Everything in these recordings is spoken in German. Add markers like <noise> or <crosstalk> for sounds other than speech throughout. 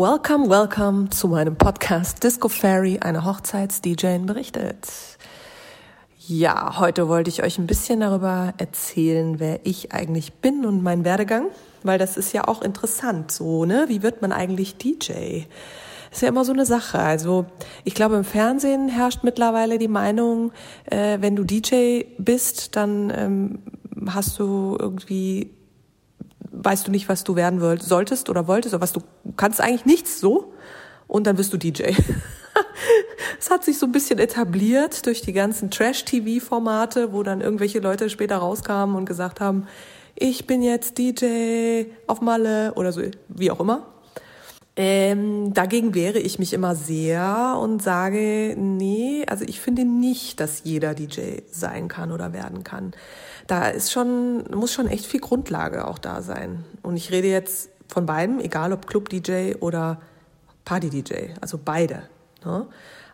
Welcome, welcome zu meinem Podcast Disco Fairy, eine Hochzeits-DJ berichtet. Ja, heute wollte ich euch ein bisschen darüber erzählen, wer ich eigentlich bin und mein Werdegang, weil das ist ja auch interessant, so, ne? Wie wird man eigentlich DJ? Ist ja immer so eine Sache. Also ich glaube, im Fernsehen herrscht mittlerweile die Meinung, äh, wenn du DJ bist, dann ähm, hast du irgendwie weißt du nicht, was du werden wollt, solltest oder wolltest oder was du kannst eigentlich nichts so und dann bist du DJ. <laughs> Es hat sich so ein bisschen etabliert durch die ganzen Trash-TV-Formate, wo dann irgendwelche Leute später rauskamen und gesagt haben, ich bin jetzt DJ auf Malle oder so, wie auch immer. Ähm, dagegen wehre ich mich immer sehr und sage, nee, also ich finde nicht, dass jeder DJ sein kann oder werden kann. Da ist schon, muss schon echt viel Grundlage auch da sein. Und ich rede jetzt von beiden, egal ob Club-DJ oder Party-DJ, also beide. Ne?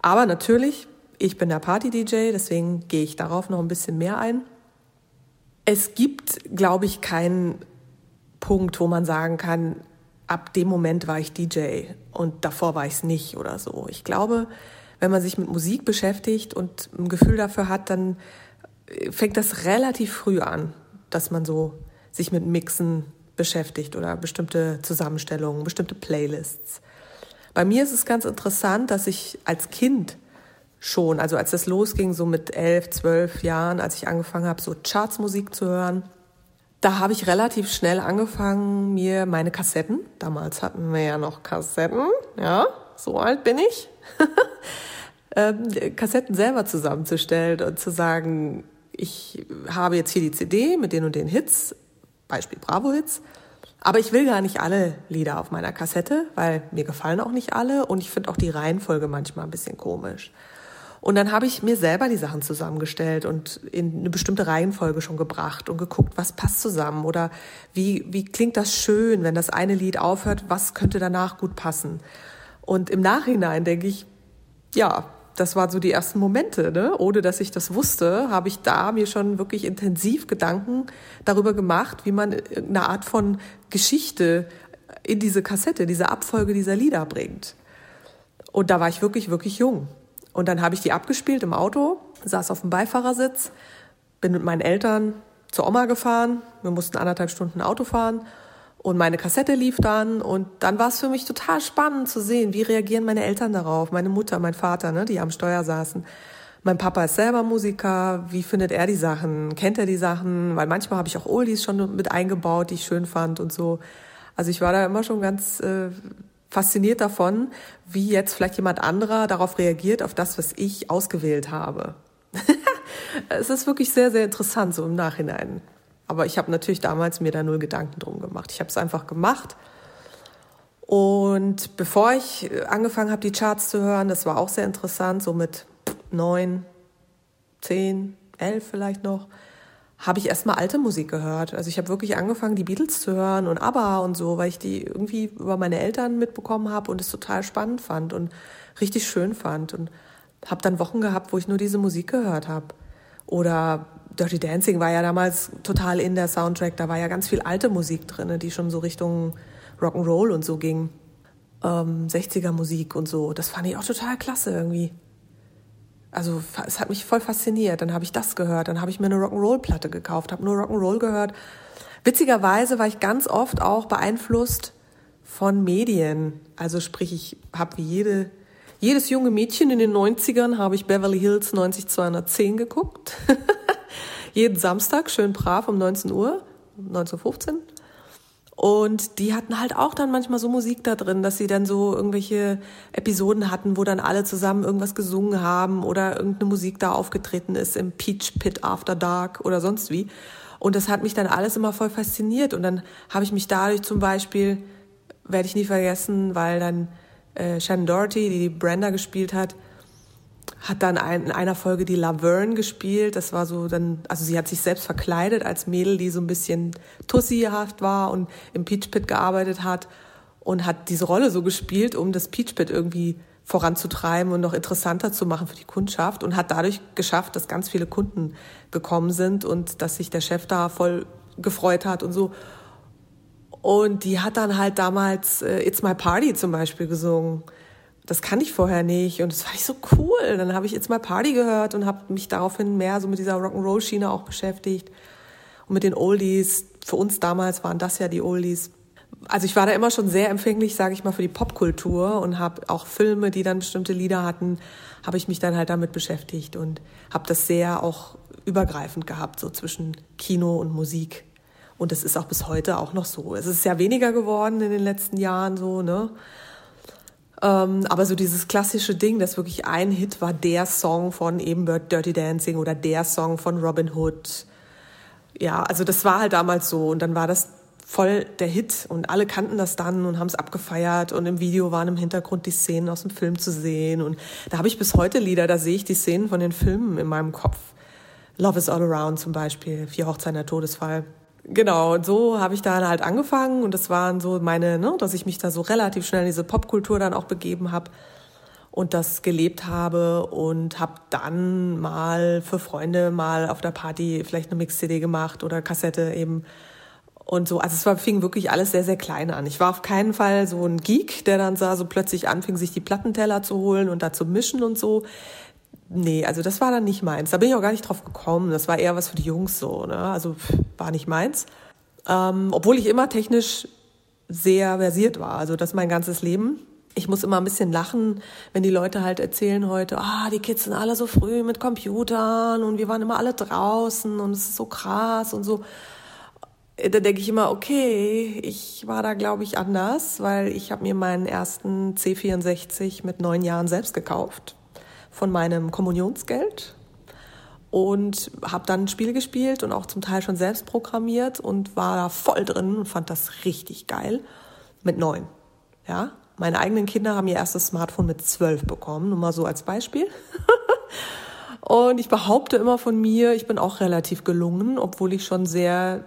Aber natürlich, ich bin der Party-DJ, deswegen gehe ich darauf noch ein bisschen mehr ein. Es gibt, glaube ich, keinen Punkt, wo man sagen kann, ab dem Moment war ich DJ und davor war ich es nicht oder so. Ich glaube, wenn man sich mit Musik beschäftigt und ein Gefühl dafür hat, dann fängt das relativ früh an, dass man so sich mit Mixen beschäftigt oder bestimmte Zusammenstellungen, bestimmte Playlists. Bei mir ist es ganz interessant, dass ich als Kind schon, also als das losging, so mit elf, zwölf Jahren, als ich angefangen habe, so Chartsmusik zu hören, da habe ich relativ schnell angefangen, mir meine Kassetten, damals hatten wir ja noch Kassetten, ja, so alt bin ich, <laughs> ähm, Kassetten selber zusammenzustellen und zu sagen, ich habe jetzt hier die CD mit den und den Hits, Beispiel Bravo-Hits, aber ich will gar nicht alle Lieder auf meiner Kassette, weil mir gefallen auch nicht alle und ich finde auch die Reihenfolge manchmal ein bisschen komisch. Und dann habe ich mir selber die Sachen zusammengestellt und in eine bestimmte Reihenfolge schon gebracht und geguckt, was passt zusammen oder wie, wie klingt das schön, wenn das eine Lied aufhört, was könnte danach gut passen. Und im Nachhinein denke ich, ja, das waren so die ersten Momente, ne? ohne dass ich das wusste, habe ich da mir schon wirklich intensiv Gedanken darüber gemacht, wie man eine Art von Geschichte in diese Kassette, diese Abfolge dieser Lieder bringt. Und da war ich wirklich, wirklich jung. Und dann habe ich die abgespielt im Auto, saß auf dem Beifahrersitz, bin mit meinen Eltern zur Oma gefahren. Wir mussten anderthalb Stunden Auto fahren. Und meine Kassette lief dann und dann war es für mich total spannend zu sehen, wie reagieren meine Eltern darauf, meine Mutter, mein Vater, ne, die am Steuer saßen. Mein Papa ist selber Musiker, wie findet er die Sachen, kennt er die Sachen, weil manchmal habe ich auch Oldies schon mit eingebaut, die ich schön fand und so. Also ich war da immer schon ganz äh, fasziniert davon, wie jetzt vielleicht jemand anderer darauf reagiert, auf das, was ich ausgewählt habe. <laughs> es ist wirklich sehr, sehr interessant, so im Nachhinein. Aber ich habe natürlich damals mir da null Gedanken drum gemacht. Ich habe es einfach gemacht. Und bevor ich angefangen habe, die Charts zu hören, das war auch sehr interessant, so mit neun, zehn, elf vielleicht noch, habe ich erstmal alte Musik gehört. Also ich habe wirklich angefangen, die Beatles zu hören und ABBA und so, weil ich die irgendwie über meine Eltern mitbekommen habe und es total spannend fand und richtig schön fand. Und habe dann Wochen gehabt, wo ich nur diese Musik gehört habe. Oder Dirty Dancing war ja damals total in der Soundtrack. Da war ja ganz viel alte Musik drin, die schon so Richtung Rock'n'Roll und so ging. Ähm, 60er Musik und so. Das fand ich auch total klasse irgendwie. Also es hat mich voll fasziniert. Dann habe ich das gehört, dann habe ich mir eine Rock'n'Roll-Platte gekauft, habe nur Rock'n'Roll gehört. Witzigerweise war ich ganz oft auch beeinflusst von Medien. Also sprich, ich habe wie jede, jedes junge Mädchen in den 90ern habe ich Beverly Hills 90210 geguckt. <laughs> Jeden Samstag, schön brav um 19 Uhr, 1915. Und die hatten halt auch dann manchmal so Musik da drin, dass sie dann so irgendwelche Episoden hatten, wo dann alle zusammen irgendwas gesungen haben oder irgendeine Musik da aufgetreten ist im Peach Pit After Dark oder sonst wie. Und das hat mich dann alles immer voll fasziniert. Und dann habe ich mich dadurch zum Beispiel, werde ich nie vergessen, weil dann äh, Shannon Doherty, die die Brenda gespielt hat, hat dann ein, in einer Folge die Laverne gespielt. Das war so dann, also sie hat sich selbst verkleidet als Mädel, die so ein bisschen tussihaft war und im Peach Pit gearbeitet hat und hat diese Rolle so gespielt, um das Peach Pit irgendwie voranzutreiben und noch interessanter zu machen für die Kundschaft und hat dadurch geschafft, dass ganz viele Kunden gekommen sind und dass sich der Chef da voll gefreut hat und so. Und die hat dann halt damals äh, It's My Party zum Beispiel gesungen. Das kannte ich vorher nicht und das fand ich so cool. Dann habe ich It's My Party gehört und habe mich daraufhin mehr so mit dieser Rock'n'Roll-Schiene auch beschäftigt. Und mit den Oldies. Für uns damals waren das ja die Oldies. Also ich war da immer schon sehr empfänglich, sage ich mal, für die Popkultur und habe auch Filme, die dann bestimmte Lieder hatten, habe ich mich dann halt damit beschäftigt und habe das sehr auch übergreifend gehabt, so zwischen Kino und Musik. Und das ist auch bis heute auch noch so. Es ist ja weniger geworden in den letzten Jahren so, ne? Ähm, aber so dieses klassische Ding, das wirklich ein Hit war, der Song von eben Dirty Dancing oder der Song von Robin Hood. Ja, also das war halt damals so. Und dann war das voll der Hit und alle kannten das dann und haben es abgefeiert und im Video waren im Hintergrund die Szenen aus dem Film zu sehen und da habe ich bis heute Lieder, da sehe ich die Szenen von den Filmen in meinem Kopf. Love is All Around zum Beispiel, Vier Hochzeiten der Todesfall. Genau, und so habe ich da halt angefangen und das waren so meine, ne, dass ich mich da so relativ schnell in diese Popkultur dann auch begeben habe und das gelebt habe und habe dann mal für Freunde mal auf der Party vielleicht eine Mix-CD gemacht oder Kassette eben und so. Also es war, fing wirklich alles sehr, sehr klein an. Ich war auf keinen Fall so ein Geek, der dann sah, so plötzlich anfing, sich die Plattenteller zu holen und da zu mischen und so. Nee, also das war dann nicht meins. Da bin ich auch gar nicht drauf gekommen. Das war eher was für die Jungs so. Ne? Also war nicht meins. Ähm, obwohl ich immer technisch sehr versiert war. Also das mein ganzes Leben. Ich muss immer ein bisschen lachen, wenn die Leute halt erzählen heute, ah, die Kids sind alle so früh mit Computern und wir waren immer alle draußen und es ist so krass und so. Da denke ich immer, okay, ich war da, glaube ich, anders, weil ich habe mir meinen ersten C64 mit neun Jahren selbst gekauft von meinem Kommunionsgeld und habe dann ein Spiel gespielt und auch zum Teil schon selbst programmiert und war da voll drin und fand das richtig geil mit neun. Ja, meine eigenen Kinder haben ihr erstes Smartphone mit zwölf bekommen, nur mal so als Beispiel. <laughs> und ich behaupte immer von mir, ich bin auch relativ gelungen, obwohl ich schon sehr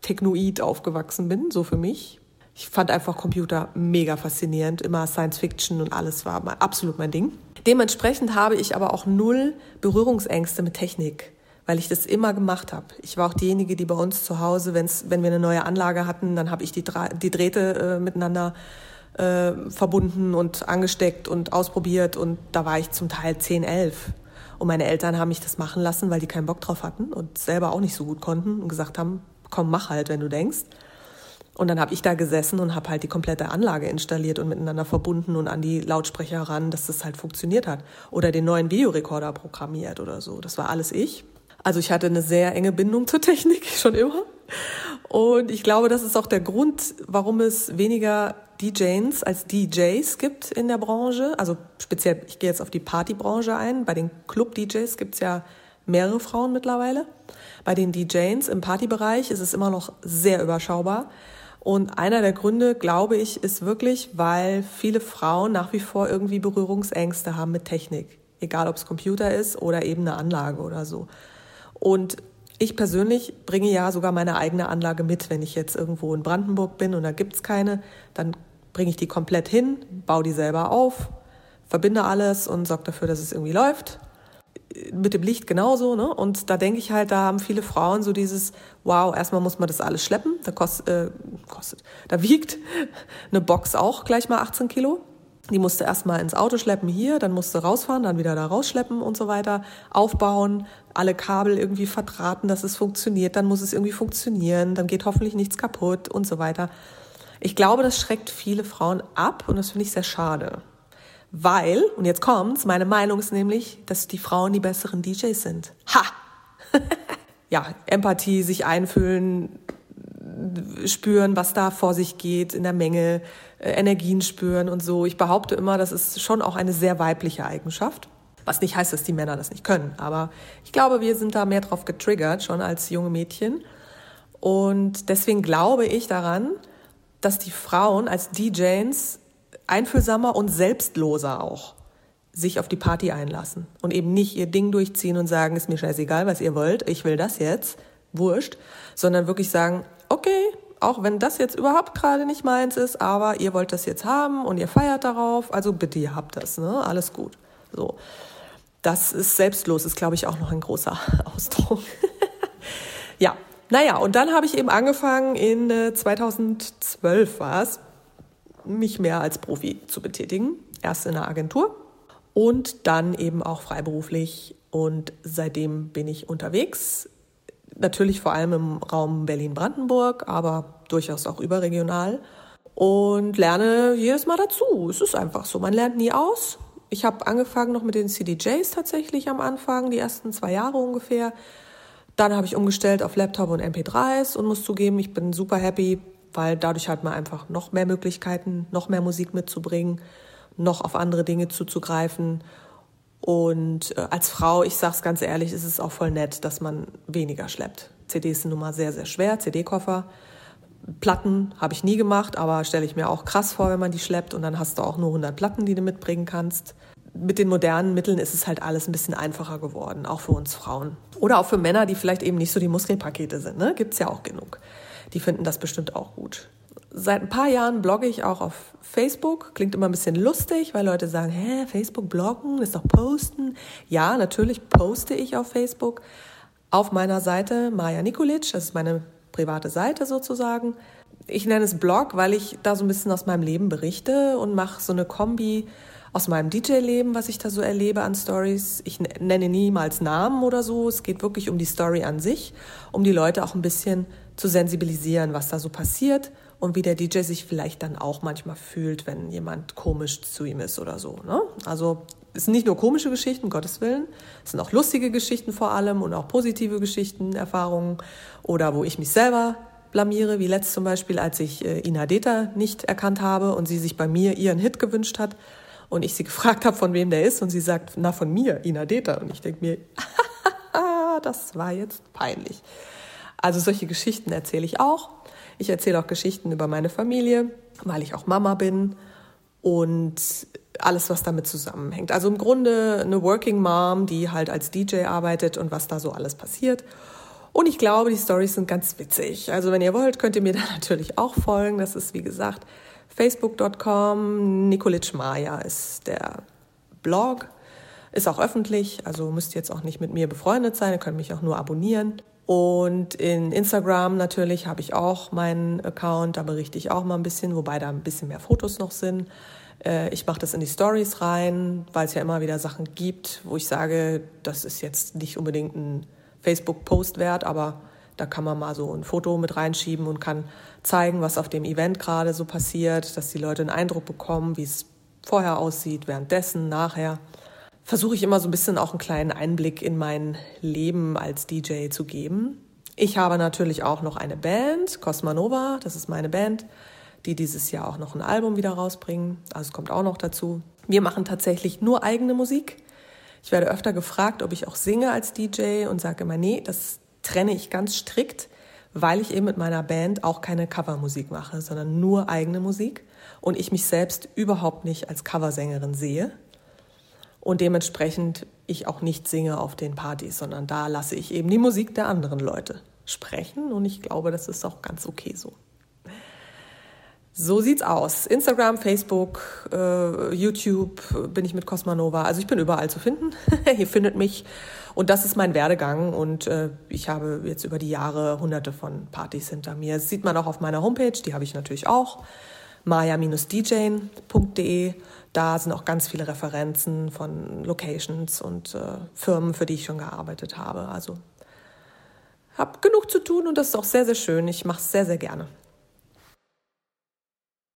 technoid aufgewachsen bin, so für mich. Ich fand einfach Computer mega faszinierend, immer Science Fiction und alles war absolut mein Ding. Dementsprechend habe ich aber auch null Berührungsängste mit Technik, weil ich das immer gemacht habe. Ich war auch diejenige, die bei uns zu Hause, wenn's, wenn wir eine neue Anlage hatten, dann habe ich die, die Drähte äh, miteinander äh, verbunden und angesteckt und ausprobiert und da war ich zum Teil 10, 11. Und meine Eltern haben mich das machen lassen, weil die keinen Bock drauf hatten und selber auch nicht so gut konnten und gesagt haben, komm, mach halt, wenn du denkst. Und dann habe ich da gesessen und habe halt die komplette Anlage installiert und miteinander verbunden und an die Lautsprecher ran, dass das halt funktioniert hat. Oder den neuen Videorekorder programmiert oder so. Das war alles ich. Also ich hatte eine sehr enge Bindung zur Technik, <laughs> schon immer. Und ich glaube, das ist auch der Grund, warum es weniger DJs als DJs gibt in der Branche. Also speziell, ich gehe jetzt auf die Partybranche ein. Bei den Club-DJs gibt es ja mehrere Frauen mittlerweile. Bei den DJs im Partybereich ist es immer noch sehr überschaubar. Und einer der Gründe, glaube ich, ist wirklich, weil viele Frauen nach wie vor irgendwie Berührungsängste haben mit Technik. Egal ob es Computer ist oder eben eine Anlage oder so. Und ich persönlich bringe ja sogar meine eigene Anlage mit, wenn ich jetzt irgendwo in Brandenburg bin und da gibt's keine, dann bringe ich die komplett hin, baue die selber auf, verbinde alles und sorge dafür, dass es irgendwie läuft mit dem Licht genauso, ne? Und da denke ich halt, da haben viele Frauen so dieses, wow, erstmal muss man das alles schleppen, da kostet, äh, kostet, da wiegt eine Box auch gleich mal 18 Kilo. Die musste erstmal ins Auto schleppen hier, dann musste rausfahren, dann wieder da rausschleppen und so weiter, aufbauen, alle Kabel irgendwie verdrahten, dass es funktioniert, dann muss es irgendwie funktionieren, dann geht hoffentlich nichts kaputt und so weiter. Ich glaube, das schreckt viele Frauen ab und das finde ich sehr schade. Weil, und jetzt kommt's, meine Meinung ist nämlich, dass die Frauen die besseren DJs sind. Ha! <laughs> ja, Empathie, sich einfühlen, spüren, was da vor sich geht in der Menge, äh, Energien spüren und so. Ich behaupte immer, das ist schon auch eine sehr weibliche Eigenschaft. Was nicht heißt, dass die Männer das nicht können. Aber ich glaube, wir sind da mehr drauf getriggert, schon als junge Mädchen. Und deswegen glaube ich daran, dass die Frauen als DJs einfühlsamer und selbstloser auch sich auf die Party einlassen und eben nicht ihr Ding durchziehen und sagen, ist mir scheißegal, was ihr wollt, ich will das jetzt, wurscht, sondern wirklich sagen, okay, auch wenn das jetzt überhaupt gerade nicht meins ist, aber ihr wollt das jetzt haben und ihr feiert darauf, also bitte, ihr habt das, ne? Alles gut. So. Das ist selbstlos, ist, glaube ich, auch noch ein großer <laughs> Ausdruck. ja, Naja, und dann habe ich eben angefangen, in äh, 2012 war es, mich mehr als Profi zu betätigen. Erst in einer Agentur und dann eben auch freiberuflich. Und seitdem bin ich unterwegs. Natürlich vor allem im Raum Berlin-Brandenburg, aber durchaus auch überregional. Und lerne jedes Mal dazu. Es ist einfach so. Man lernt nie aus. Ich habe angefangen noch mit den CDJs tatsächlich am Anfang, die ersten zwei Jahre ungefähr. Dann habe ich umgestellt auf Laptop und MP3s und muss zugeben, ich bin super happy, weil dadurch hat man einfach noch mehr Möglichkeiten, noch mehr Musik mitzubringen, noch auf andere Dinge zuzugreifen. Und äh, als Frau, ich sag's ganz ehrlich, ist es auch voll nett, dass man weniger schleppt. CDs sind nun mal sehr, sehr schwer, CD-Koffer. Platten habe ich nie gemacht, aber stelle ich mir auch krass vor, wenn man die schleppt und dann hast du auch nur 100 Platten, die du mitbringen kannst. Mit den modernen Mitteln ist es halt alles ein bisschen einfacher geworden, auch für uns Frauen. Oder auch für Männer, die vielleicht eben nicht so die Muskelpakete sind. Ne? Es ja auch genug. Die finden das bestimmt auch gut. Seit ein paar Jahren blogge ich auch auf Facebook. Klingt immer ein bisschen lustig, weil Leute sagen, hä, Facebook bloggen, ist doch posten. Ja, natürlich poste ich auf Facebook. Auf meiner Seite Maja Nikolic, das ist meine private Seite sozusagen. Ich nenne es Blog, weil ich da so ein bisschen aus meinem Leben berichte und mache so eine Kombi aus meinem DJ-Leben, was ich da so erlebe an Stories. Ich nenne niemals Namen oder so. Es geht wirklich um die Story an sich, um die Leute auch ein bisschen zu sensibilisieren, was da so passiert und wie der DJ sich vielleicht dann auch manchmal fühlt, wenn jemand komisch zu ihm ist oder so. Ne? Also es sind nicht nur komische Geschichten, Gottes Willen, es sind auch lustige Geschichten vor allem und auch positive Geschichten, Erfahrungen oder wo ich mich selber blamiere, wie letzt zum Beispiel, als ich äh, Ina Deta nicht erkannt habe und sie sich bei mir ihren Hit gewünscht hat und ich sie gefragt habe, von wem der ist und sie sagt, na von mir, Ina Deta. Und ich denke mir, <laughs> das war jetzt peinlich. Also solche Geschichten erzähle ich auch. Ich erzähle auch Geschichten über meine Familie, weil ich auch Mama bin und alles, was damit zusammenhängt. Also im Grunde eine Working Mom, die halt als DJ arbeitet und was da so alles passiert. Und ich glaube, die Stories sind ganz witzig. Also wenn ihr wollt, könnt ihr mir da <laughs> natürlich auch folgen. Das ist wie gesagt facebook.com. Nikolic Maya ist der Blog. Ist auch öffentlich, also müsst ihr jetzt auch nicht mit mir befreundet sein. Ihr könnt mich auch nur abonnieren. Und in Instagram natürlich habe ich auch meinen Account, da berichte ich auch mal ein bisschen, wobei da ein bisschen mehr Fotos noch sind. Äh, ich mache das in die Stories rein, weil es ja immer wieder Sachen gibt, wo ich sage, das ist jetzt nicht unbedingt ein Facebook-Post wert, aber da kann man mal so ein Foto mit reinschieben und kann zeigen, was auf dem Event gerade so passiert, dass die Leute einen Eindruck bekommen, wie es vorher aussieht, währenddessen, nachher versuche ich immer so ein bisschen auch einen kleinen Einblick in mein Leben als DJ zu geben. Ich habe natürlich auch noch eine Band, Cosmanova, das ist meine Band, die dieses Jahr auch noch ein Album wieder rausbringen. Also es kommt auch noch dazu. Wir machen tatsächlich nur eigene Musik. Ich werde öfter gefragt, ob ich auch singe als DJ und sage immer, nee, das trenne ich ganz strikt, weil ich eben mit meiner Band auch keine Covermusik mache, sondern nur eigene Musik und ich mich selbst überhaupt nicht als Coversängerin sehe und dementsprechend ich auch nicht singe auf den Partys, sondern da lasse ich eben die Musik der anderen Leute sprechen und ich glaube, das ist auch ganz okay so. So sieht's aus. Instagram, Facebook, äh, YouTube bin ich mit Cosmanova. Also ich bin überall zu finden. <laughs> Ihr findet mich. Und das ist mein Werdegang. Und äh, ich habe jetzt über die Jahre hunderte von Partys hinter mir. Das sieht man auch auf meiner Homepage. Die habe ich natürlich auch. maya-djane.de. Da sind auch ganz viele Referenzen von Locations und äh, Firmen, für die ich schon gearbeitet habe. Also habe genug zu tun und das ist auch sehr, sehr schön. Ich mache es sehr, sehr gerne.